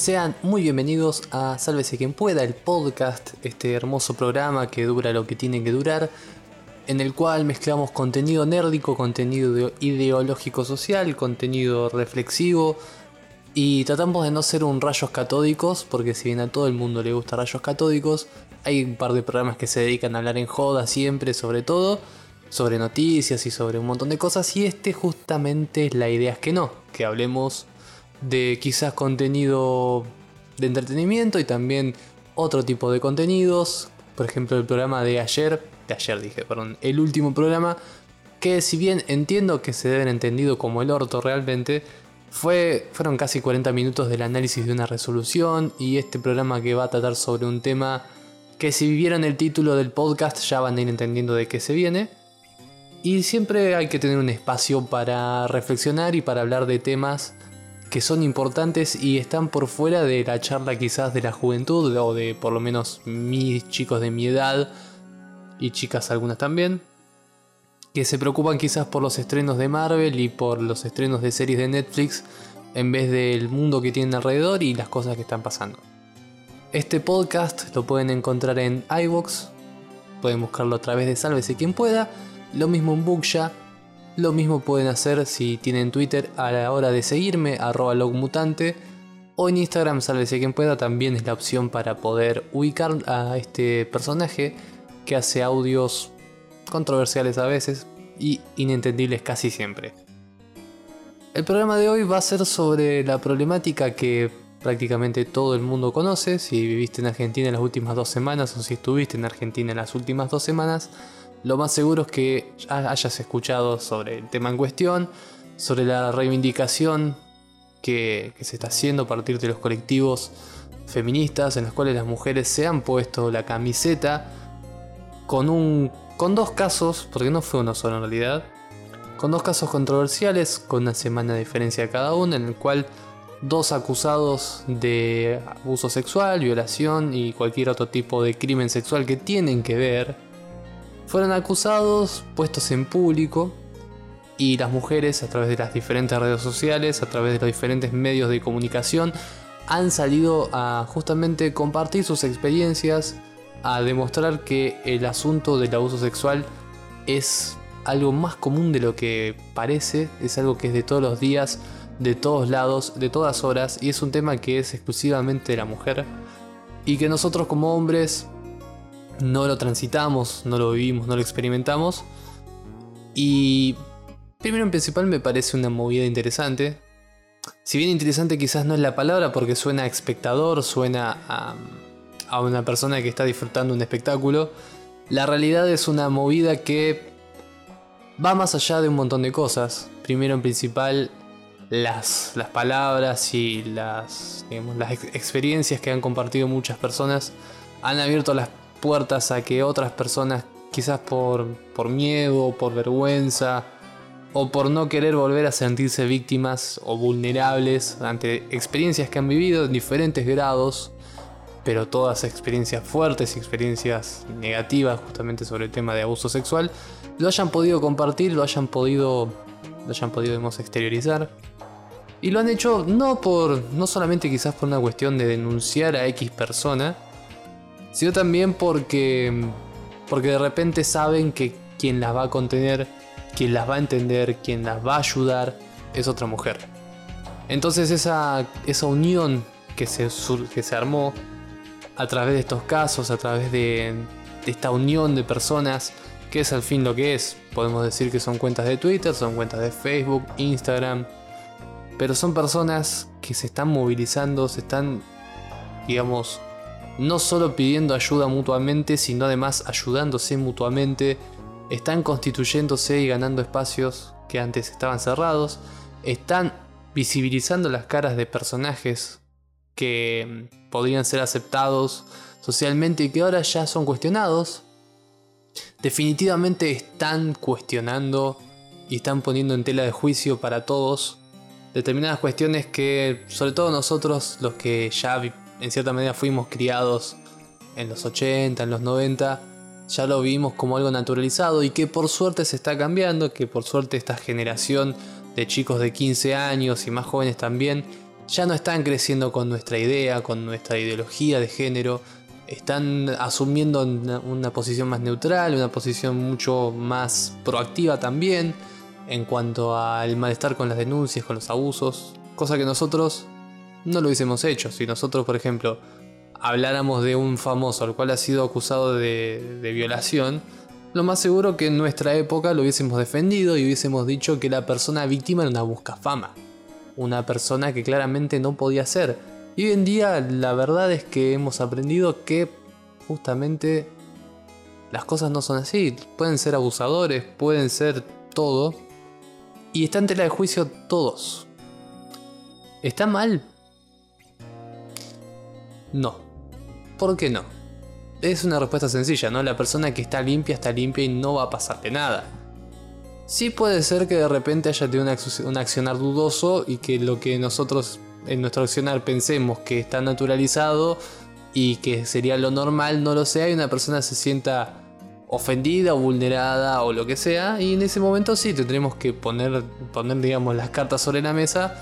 Sean muy bienvenidos a Sálvese quien pueda, el podcast, este hermoso programa que dura lo que tiene que durar, en el cual mezclamos contenido nérdico, contenido ideológico social, contenido reflexivo y tratamos de no ser un rayos catódicos, porque si bien a todo el mundo le gusta rayos catódicos, hay un par de programas que se dedican a hablar en joda siempre, sobre todo, sobre noticias y sobre un montón de cosas, y este justamente la idea es que no, que hablemos de quizás contenido de entretenimiento y también otro tipo de contenidos. Por ejemplo, el programa de ayer, de ayer dije, perdón, el último programa, que si bien entiendo que se deben entendido como el orto realmente, fue, fueron casi 40 minutos del análisis de una resolución y este programa que va a tratar sobre un tema que si vieron el título del podcast ya van a ir entendiendo de qué se viene. Y siempre hay que tener un espacio para reflexionar y para hablar de temas que son importantes y están por fuera de la charla quizás de la juventud o de por lo menos mis chicos de mi edad y chicas algunas también, que se preocupan quizás por los estrenos de Marvel y por los estrenos de series de Netflix en vez del mundo que tienen alrededor y las cosas que están pasando. Este podcast lo pueden encontrar en iVoox, pueden buscarlo a través de Sálvese quien pueda, lo mismo en Booksha, lo mismo pueden hacer si tienen Twitter a la hora de seguirme, arroba logmutante. O en Instagram, sálvese quien pueda, también es la opción para poder ubicar a este personaje que hace audios controversiales a veces y inentendibles casi siempre. El programa de hoy va a ser sobre la problemática que prácticamente todo el mundo conoce. Si viviste en Argentina en las últimas dos semanas o si estuviste en Argentina en las últimas dos semanas, lo más seguro es que hayas escuchado sobre el tema en cuestión, sobre la reivindicación que, se está haciendo a partir de los colectivos feministas en los cuales las mujeres se han puesto la camiseta con un con dos casos, porque no fue uno solo en realidad, con dos casos controversiales con una semana de diferencia cada uno en el cual dos acusados de abuso sexual, violación y cualquier otro tipo de crimen sexual que tienen que ver fueron acusados, puestos en público, y las mujeres a través de las diferentes redes sociales, a través de los diferentes medios de comunicación, han salido a justamente compartir sus experiencias, a demostrar que el asunto del abuso sexual es algo más común de lo que parece, es algo que es de todos los días, de todos lados, de todas horas, y es un tema que es exclusivamente de la mujer, y que nosotros como hombres no lo transitamos, no lo vivimos, no lo experimentamos. Y primero en principal me parece una movida interesante. Si bien interesante quizás no es la palabra porque suena a espectador, suena a, una persona que está disfrutando un espectáculo, la realidad es una movida que va más allá de un montón de cosas. Primero en principal las, las palabras y las, las experiencias que han compartido muchas personas han abierto las puertas a que otras personas, quizás por, por miedo, por vergüenza, o por no querer volver a sentirse víctimas o vulnerables ante experiencias que han vivido en diferentes grados, pero todas experiencias fuertes, experiencias negativas justamente sobre el tema de abuso sexual, lo hayan podido compartir, lo hayan podido, lo hayan podido exteriorizar. Y lo han hecho no por, no solamente quizás por una cuestión de denunciar a X persona, sino también porque, porque de repente saben que quien las va a contener, quien las va a entender, quien las va a ayudar, es otra mujer. Entonces esa, esa unión que se, que se armó a través de estos casos, a través de, de esta unión de personas, que es al fin lo que es. Podemos decir que son cuentas de Twitter, son cuentas de Facebook, Instagram, pero son personas que se están movilizando, se están, digamos, no solo pidiendo ayuda mutuamente, sino además ayudándose mutuamente, están constituyéndose y ganando espacios que antes estaban cerrados, están visibilizando las caras de personajes que mm, podrían ser aceptados socialmente y que ahora ya son cuestionados. Definitivamente están cuestionando y están poniendo en tela de juicio para todos determinadas cuestiones que sobre todo nosotros los que ya en cierta medida fuimos criados en los 80, en los 90, ya lo vimos como algo naturalizado y que por suerte se está cambiando, que por suerte esta generación de chicos de 15 años y más jóvenes también ya no están creciendo con nuestra idea, con nuestra ideología de género, están asumiendo una, posición más neutral, una posición mucho más proactiva también en cuanto al malestar con las denuncias, con los abusos, cosa que nosotros no lo hubiésemos hecho. Si nosotros, por ejemplo, habláramos de un famoso al cual ha sido acusado de, de violación, lo más seguro que en nuestra época lo hubiésemos defendido y hubiésemos dicho que la persona víctima era una buscafama una persona que claramente no podía ser. Y hoy en día la verdad es que hemos aprendido que justamente las cosas no son así. Pueden ser abusadores, pueden ser todo. Y está en tela de juicio todos. ¿Está mal? No. ¿Por qué no? Es una respuesta sencilla, ¿no? La persona que está limpia está limpia y no va a pasarte nada. Sí puede ser que de repente haya tenido un accionar dudoso y que lo que nosotros en nuestro accionar pensemos que está naturalizado y que sería lo normal no lo sea y una persona se sienta ofendida o vulnerada o lo que sea y en ese momento sí tendremos que poner, poner digamos las cartas sobre la mesa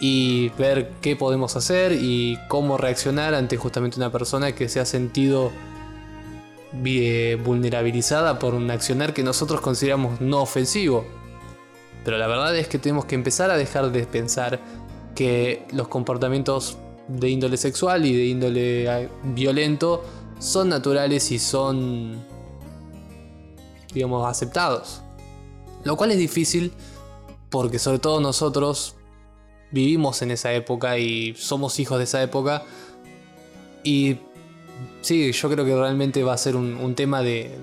y ver qué podemos hacer y cómo reaccionar ante justamente una persona que se ha sentido vulnerabilizada por un accionar que nosotros consideramos no ofensivo. Pero la verdad es que tenemos que empezar a dejar de pensar que los comportamientos de índole sexual y de índole eh, violento son naturales y son, digamos, aceptados. Lo cual es difícil porque sobre todo nosotros vivimos en esa época y somos hijos de esa época y sí, yo creo que realmente va a ser un, tema de,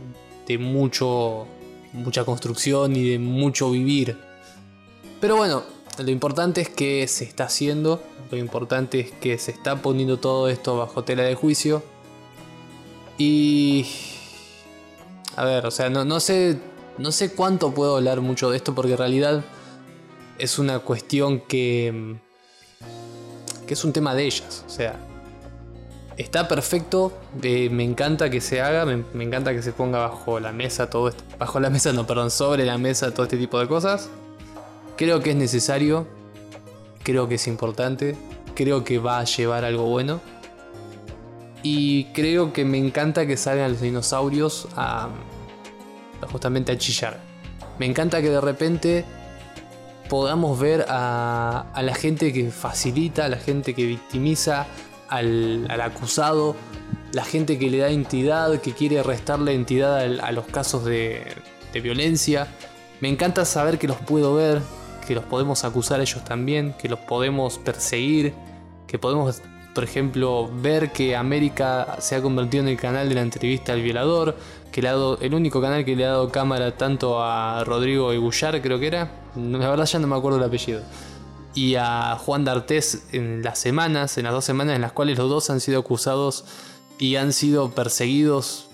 mucho, mucha construcción y de mucho vivir. Pero bueno, lo importante es que se está haciendo, lo importante es que se está poniendo todo esto bajo tela de juicio. Y... A ver, o sea, no, no, sé, no sé cuánto puedo hablar mucho de esto porque en realidad es una cuestión que... que es un tema de ellas. O sea, Está perfecto, eh, me encanta que se haga, me, encanta que se ponga bajo la mesa todo esto. Bajo la mesa, no, perdón, sobre la mesa todo este tipo de cosas. Creo que es necesario, creo que es importante, creo que va a llevar algo bueno. Y creo que me encanta que salgan los dinosaurios a, justamente a chillar. Me encanta que de repente podamos ver a, la gente que facilita, a la gente que victimiza, al, acusado, la gente que le da entidad, que quiere restarle entidad a, los casos de, violencia. Me encanta saber que los puedo ver, que los podemos acusar ellos también, que los podemos perseguir, que podemos, por ejemplo, ver que América se ha convertido en el canal de la entrevista al violador, que le ha dado, el único canal que le ha dado cámara tanto a Rodrigo Igullar, creo que era, la verdad ya no me acuerdo el apellido y a Juan D'Artés en las semanas, en las dos semanas en las cuales los dos han sido acusados y han sido perseguidos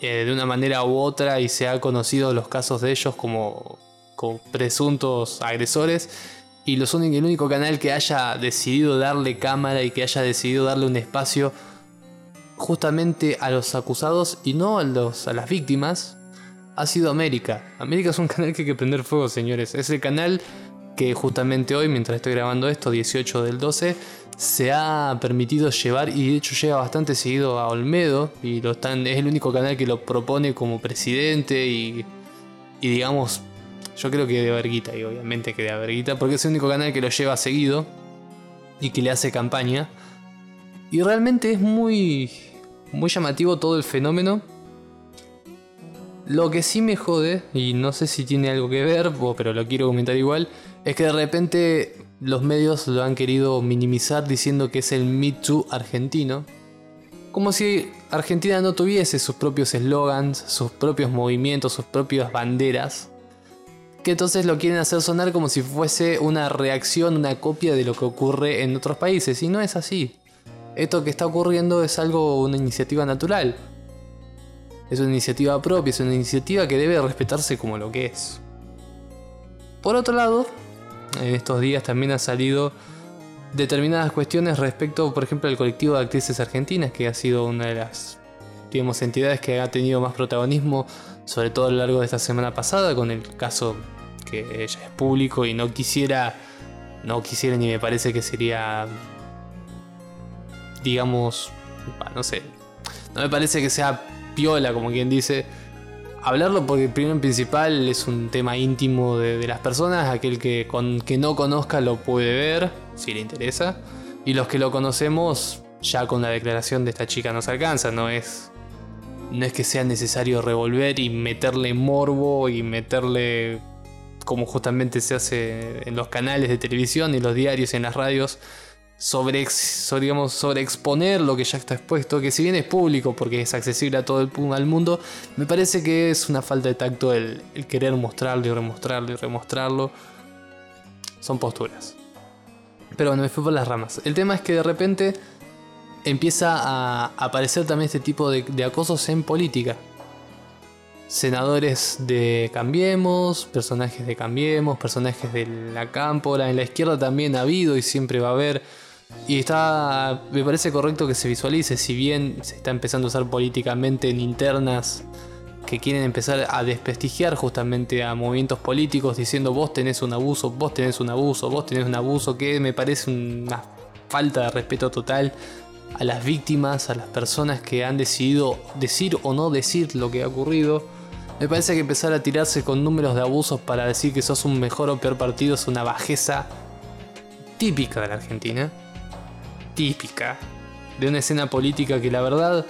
eh, de una manera u otra y se ha conocido los casos de ellos como, presuntos agresores. Y los el único canal que haya decidido darle cámara y que haya decidido darle un espacio justamente a los acusados y no a, los, a las víctimas ha sido América. América es un canal que hay que prender fuego, señores. Es el canal que justamente hoy, mientras estoy grabando esto, 18 del 12, se ha permitido llevar, y de hecho llega bastante seguido a Olmedo, y lo están, es el único canal que lo propone como presidente, y, y digamos, yo creo que de verguita, y obviamente que de verguita, porque es el único canal que lo lleva seguido y que le hace campaña. Y realmente es muy, muy llamativo todo el fenómeno. Lo que sí me jode, y no sé si tiene algo que ver, pero lo quiero comentar igual, es que de repente los medios lo han querido minimizar diciendo que es el Me Too argentino. Como si Argentina no tuviese sus propios eslogans, sus propios movimientos, sus propias banderas. Que entonces lo quieren hacer sonar como si fuese una reacción, una copia de lo que ocurre en otros países. Y no es así. Esto que está ocurriendo es algo, una iniciativa natural. Es una iniciativa propia, es una iniciativa que debe respetarse como lo que es. Por otro lado, en estos días también han salido determinadas cuestiones respecto, por ejemplo, al colectivo de actrices argentinas, que ha sido una de las digamos, entidades que ha tenido más protagonismo, sobre todo a lo largo de esta semana pasada, con el caso que ella es público y no quisiera no quisiera ni me parece que sería, digamos, no sé, no me parece que sea piola, como quien dice, hablarlo porque primero en principal es un tema íntimo de, las personas, aquel que, con, que no conozca lo puede ver, si le interesa, y los que lo conocemos ya con la declaración de esta chica nos alcanza, no es no es que sea necesario revolver y meterle morbo y meterle como justamente se hace en los canales de televisión y los diarios y en las radios sobre, digamos, sobre exponer lo que ya está expuesto, que si bien es público porque es accesible a todo el mundo, me parece que es una falta de tacto el, querer mostrarlo y remostrarlo y remostrarlo. Son posturas. Pero bueno, me fui por las ramas. El tema es que de repente empieza a aparecer también este tipo de, acosos en política. Senadores de Cambiemos, personajes de Cambiemos, personajes de la cámpora, en la izquierda también ha habido y siempre va a haber. Y está, me parece correcto que se visualice, si bien se está empezando a usar políticamente en internas que quieren empezar a desprestigiar justamente a movimientos políticos diciendo vos tenés un abuso, vos tenés un abuso, vos tenés un abuso, que me parece una falta de respeto total a las víctimas, a las personas que han decidido decir o no decir lo que ha ocurrido. Me parece que empezar a tirarse con números de abusos para decir que sos un mejor o peor partido es una bajeza típica de la Argentina. Típica. De una escena política que la verdad,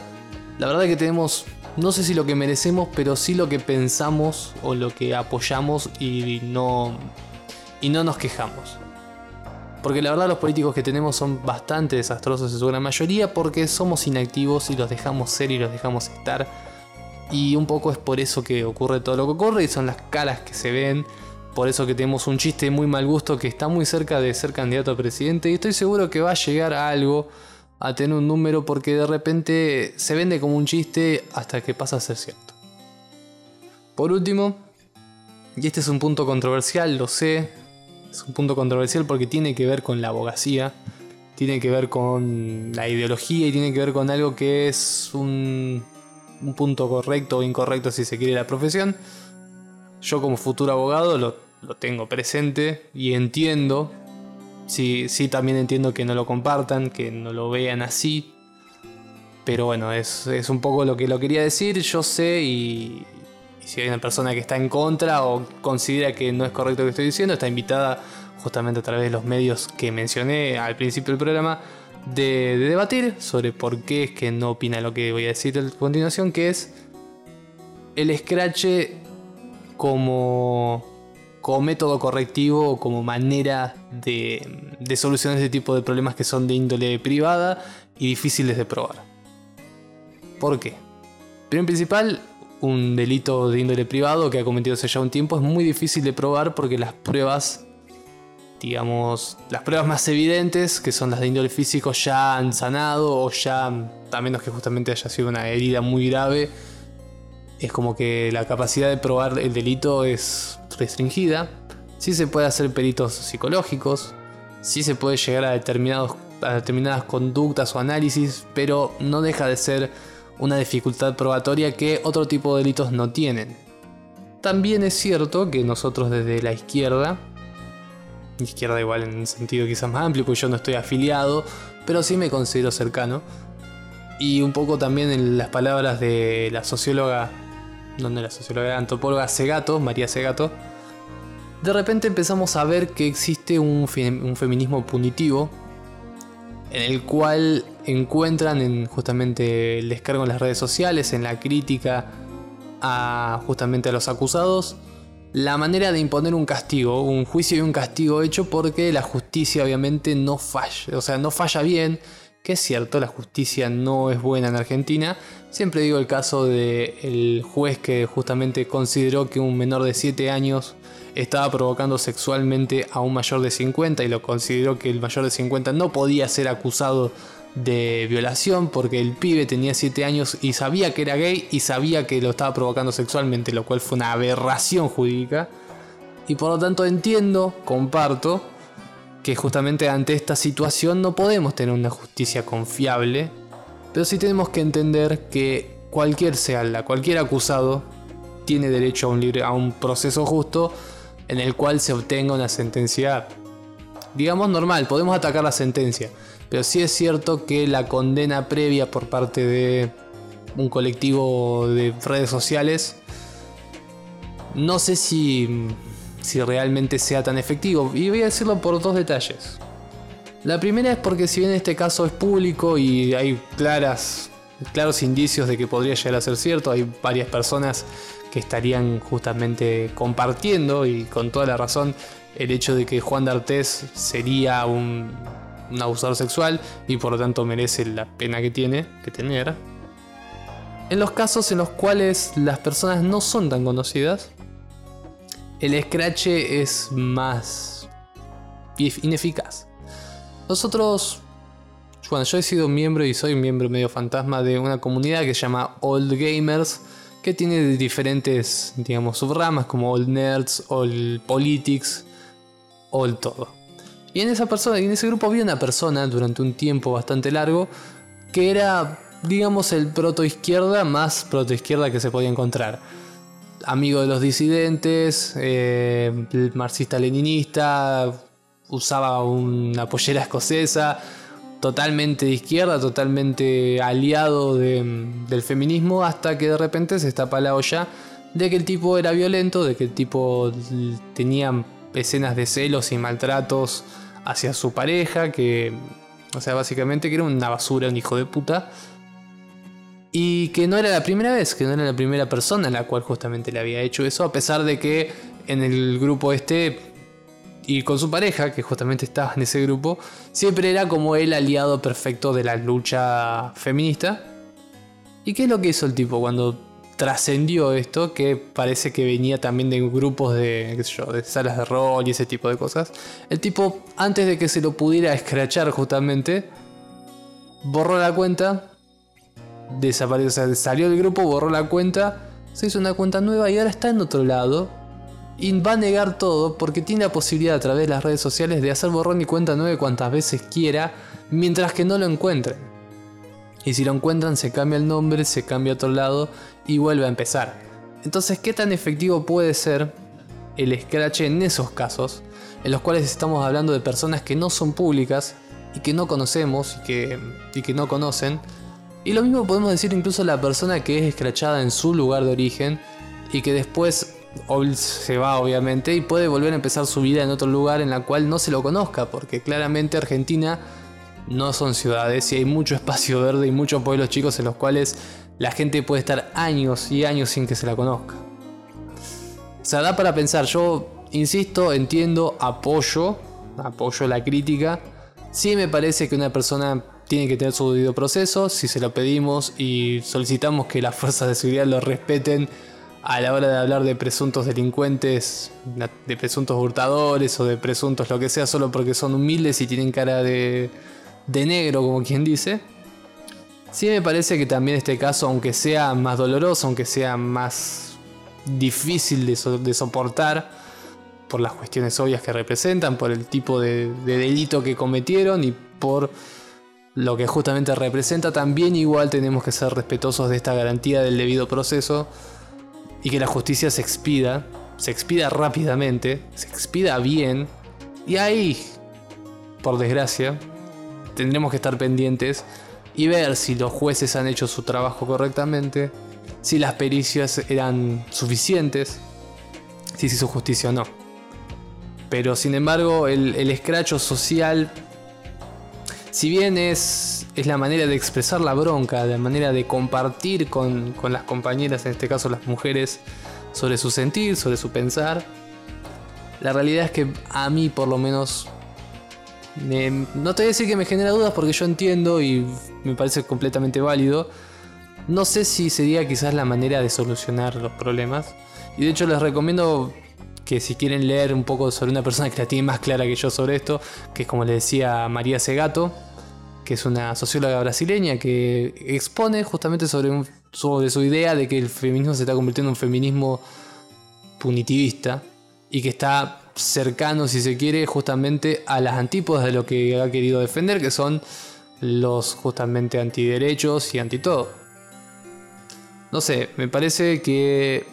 la verdad que tenemos, no sé si lo que merecemos, pero sí lo que pensamos o lo que apoyamos y no, y no nos quejamos. Porque la verdad los políticos que tenemos son bastante desastrosos en su gran mayoría porque somos inactivos y los dejamos ser y los dejamos estar. Y un poco es por eso que ocurre todo lo que ocurre y son las caras que se ven. Por eso que tenemos un chiste muy mal gusto que está muy cerca de ser candidato a presidente y estoy seguro que va a llegar a algo, a tener un número porque de repente se vende como un chiste hasta que pasa a ser cierto. Por último, y este es un punto controversial, lo sé, es un punto controversial porque tiene que ver con la abogacía, tiene que ver con la ideología y tiene que ver con algo que es un, punto correcto o incorrecto si se quiere la profesión. Yo como futuro abogado lo, tengo presente y entiendo. Sí, sí, también entiendo que no lo compartan, que no lo vean así. Pero bueno, es, es un poco lo que lo quería decir. Yo sé y, si hay una persona que está en contra o considera que no es correcto lo que estoy diciendo, está invitada justamente a través de los medios que mencioné al principio del programa de, debatir sobre por qué es que no opina lo que voy a decir a continuación, que es el scratch como, como método correctivo o como manera de, de solucionar este tipo de problemas que son de índole privada y difíciles de probar. ¿Por qué? Primero principal, un delito de índole privado que ha cometido hace ya un tiempo es muy difícil de probar porque las pruebas, digamos, las pruebas más evidentes, que son las de índole físico, ya han sanado o ya, a menos que justamente haya sido una herida muy grave, es como que la capacidad de probar el delito es restringida. Sí se puede hacer peritos psicológicos, sí se puede llegar a, determinados, a determinadas conductas o análisis, pero no deja de ser una dificultad probatoria que otro tipo de delitos no tienen. También es cierto que nosotros desde la izquierda, izquierda igual en sentido quizás más amplio, pues yo no estoy afiliado, pero sí me considero cercano, y un poco también en las palabras de la socióloga, donde la socióloga antropóloga Segato, María Segato, de repente empezamos a ver que existe un, feminismo punitivo en el cual encuentran en justamente el descargo en las redes sociales, en la crítica a justamente a los acusados, la manera de imponer un castigo, un juicio y un castigo hecho porque la justicia obviamente no falla, o sea, no falla bien, que es cierto, la justicia no es buena en Argentina. Siempre digo el caso del juez que justamente consideró que un menor de 7 años estaba provocando sexualmente a un mayor de 50 y lo consideró que el mayor de 50 no podía ser acusado de violación porque el pibe tenía 7 años y sabía que era gay y sabía que lo estaba provocando sexualmente, lo cual fue una aberración jurídica. Y por lo tanto entiendo, comparto, que justamente ante esta situación no podemos tener una justicia confiable, pero sí tenemos que entender que cualquier sea la, cualquier acusado tiene derecho a un, libre, a un proceso justo en el cual se obtenga una sentencia digamos normal, podemos atacar la sentencia. Pero sí es cierto que la condena previa por parte de un colectivo de redes sociales, no sé si, si realmente sea tan efectivo. Y voy a decirlo por dos detalles. La primera es porque si bien este caso es público y hay claras, claros indicios de que podría llegar a ser cierto, hay varias personas que estarían justamente compartiendo y con toda la razón el hecho de que Juan D'Artés sería un, un abusador sexual y por lo tanto merece la pena que tiene que tener. En los casos en los cuales las personas no son tan conocidas, el escrache es más ineficaz. Nosotros, bueno, yo he sido miembro y soy miembro medio fantasma de una comunidad que se llama Old Gamers, que tiene diferentes, digamos, subramas como Old Nerds, Old Politics, Old todo. Y en esa persona, en ese grupo había una persona durante un tiempo bastante largo que era, digamos, el proto izquierda más proto izquierda que se podía encontrar. Amigo de los disidentes, eh, marxista-leninista, usaba una pollera escocesa, totalmente de izquierda, totalmente aliado del feminismo, hasta que de repente se estapa la olla de que el tipo era violento, de que el tipo tenía escenas de celos y maltratos hacia su pareja, que, o sea, básicamente que era una basura, un hijo de puta. Y que no era la primera vez, que no era la primera persona en la cual justamente le había hecho eso, a pesar de que en el grupo este y con su pareja, que justamente estaba en ese grupo, siempre era como el aliado perfecto de la lucha feminista. ¿Y qué es lo que hizo el tipo cuando trascendió esto, que parece que venía también de grupos de, qué sé yo, de salas de rol y ese tipo de cosas. El tipo, antes de que se lo pudiera escrachar justamente, borró la cuenta, desapareció, o sea, salió del grupo, borró la cuenta, se hizo una cuenta nueva y ahora está en otro lado. Y va a negar todo porque tiene la posibilidad a través de las redes sociales de hacer borrón y cuenta nueva cuantas veces quiera, mientras que no lo encuentren. Y si lo encuentran, se cambia el nombre, se cambia a otro lado y vuelve a empezar. Entonces, ¿qué tan efectivo puede ser el Scratch en esos casos? En los cuales estamos hablando de personas que no son públicas y que no conocemos y que, y que no conocen. Y lo mismo podemos decir incluso a la persona que es escrachada en su lugar de origen y que después se va obviamente y puede volver a empezar su vida en otro lugar en la cual no se lo conozca, porque claramente Argentina no son ciudades y hay mucho espacio verde y muchos pueblos chicos en los cuales la gente puede estar años y años sin que se la conozca. O sea, da para pensar, yo insisto, entiendo, apoyo, apoyo la crítica. Sí me parece que una persona tiene que tener su debido proceso, si se lo pedimos y solicitamos que las fuerzas de seguridad lo respeten a la hora de hablar de presuntos delincuentes, de presuntos hurtadores o de presuntos lo que sea, solo porque son humildes y tienen cara de, de negro, como quien dice. Sí me parece que también este caso, aunque sea más doloroso, aunque sea más difícil de, soportar, por las cuestiones obvias que representan, por el tipo de, de delito que cometieron y por lo que justamente representa, también igual tenemos que ser respetuosos de esta garantía del debido proceso y que la justicia se expida, se expida rápidamente, se expida bien, y ahí, por desgracia, tendremos que estar pendientes y ver si los jueces han hecho su trabajo correctamente, si las pericias eran suficientes, si se hizo justicia o no. Pero sin embargo, el, escracho social, si bien es, es la manera de expresar la bronca, la manera de compartir con, con las compañeras, en este caso las mujeres, sobre su sentir, sobre su pensar, la realidad es que a mí por lo menos no te voy a decir que me genera dudas porque yo entiendo y me parece completamente válido. No sé si sería quizás la manera de solucionar los problemas. Y de hecho les recomiendo que si quieren leer un poco sobre una persona que la tiene más clara que yo sobre esto, que es como le decía María Segato, que es una socióloga brasileña que expone justamente sobre, sobre su idea de que el feminismo se está convirtiendo en un feminismo punitivista y que está cercano, si se quiere, justamente a las antípodas de lo que ha querido defender, que son los justamente antiderechos y anti todo. No sé, me parece que,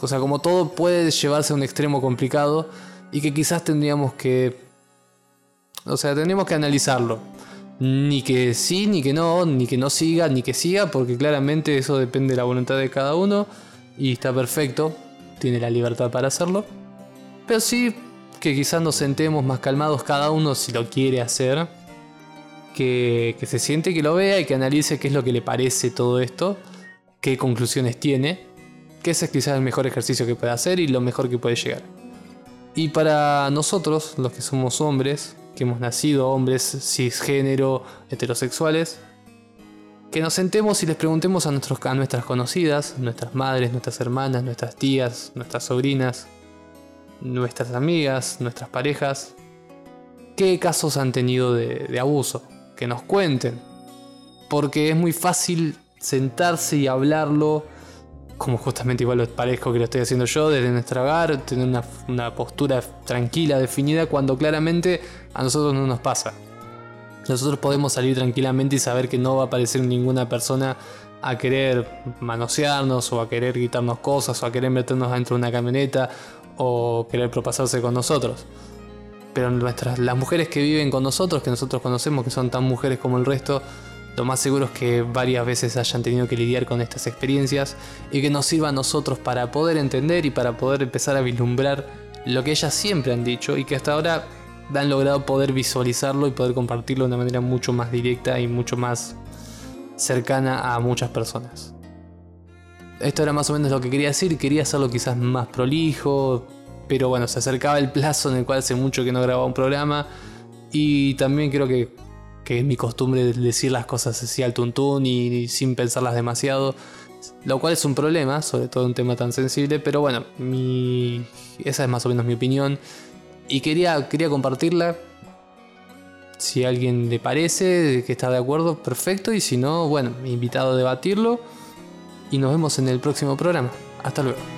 o sea, como todo puede llevarse a un extremo complicado y que quizás tendríamos que O sea, tenemos que analizarlo. Ni que sí, ni que no, ni que no siga, ni que siga, porque claramente eso depende de la voluntad de cada uno y está perfecto, tiene la libertad para hacerlo. Pero sí que quizás nos sentemos más calmados cada uno si lo quiere hacer, que, que se siente, que lo vea y que analice qué es lo que le parece todo esto, qué conclusiones tiene, que ese es quizás el mejor ejercicio que puede hacer y lo mejor que puede llegar. Y para nosotros, los que somos hombres, que hemos nacido hombres cisgénero, heterosexuales, que nos sentemos y les preguntemos a, nuestros, a nuestras conocidas, nuestras madres, nuestras hermanas, nuestras tías, nuestras sobrinas, nuestras amigas, nuestras parejas, qué casos han tenido de, de abuso, que nos cuenten, porque es muy fácil sentarse y hablarlo como justamente igual lo parezco que lo estoy haciendo yo, desde nuestro hogar, tener una, una, postura tranquila, definida, cuando claramente a nosotros no nos pasa. Nosotros podemos salir tranquilamente y saber que no va a aparecer ninguna persona a querer manosearnos o a querer gritarnos cosas o a querer meternos dentro de una camioneta o querer propasarse con nosotros. Pero nuestras, las mujeres que viven con nosotros, que nosotros conocemos, que son tan mujeres como el resto, lo más seguro es que varias veces hayan tenido que lidiar con estas experiencias y que nos sirva a nosotros para poder entender y para poder empezar a vislumbrar lo que ellas siempre han dicho y que hasta ahora han logrado poder visualizarlo y poder compartirlo de una manera mucho más directa y mucho más cercana a muchas personas. Esto era más o menos lo que quería decir, quería hacerlo quizás más prolijo, pero bueno, se acercaba el plazo en el cual hace mucho que no grababa un programa y también creo que que es mi costumbre decir las cosas así al tuntún y, sin pensarlas demasiado, lo cual es un problema, sobre todo un tema tan sensible, pero bueno, mi, esa es más o menos mi opinión y quería, quería compartirla. Si a alguien le parece que está de acuerdo, perfecto, y si no, bueno, invitado a debatirlo y nos vemos en el próximo programa. Hasta luego.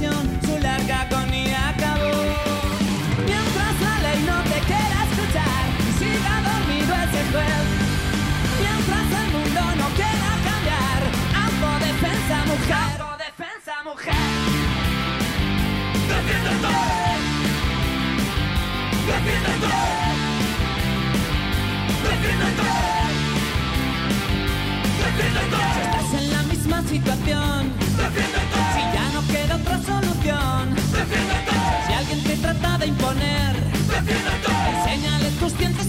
Su larga agonía acabó. Mientras la ley no te quiera escuchar, siga dormido ese juez. Mientras el mundo no quiera cambiar, autodefensa mujer. Autodefensa mujer. ¡Defiéndete! ¡Defiéndete! ¡Defiéndete! ¡Defiéndete! Estás en la misma situación, si alguien te trata de imponer, enséñale tus ciencias.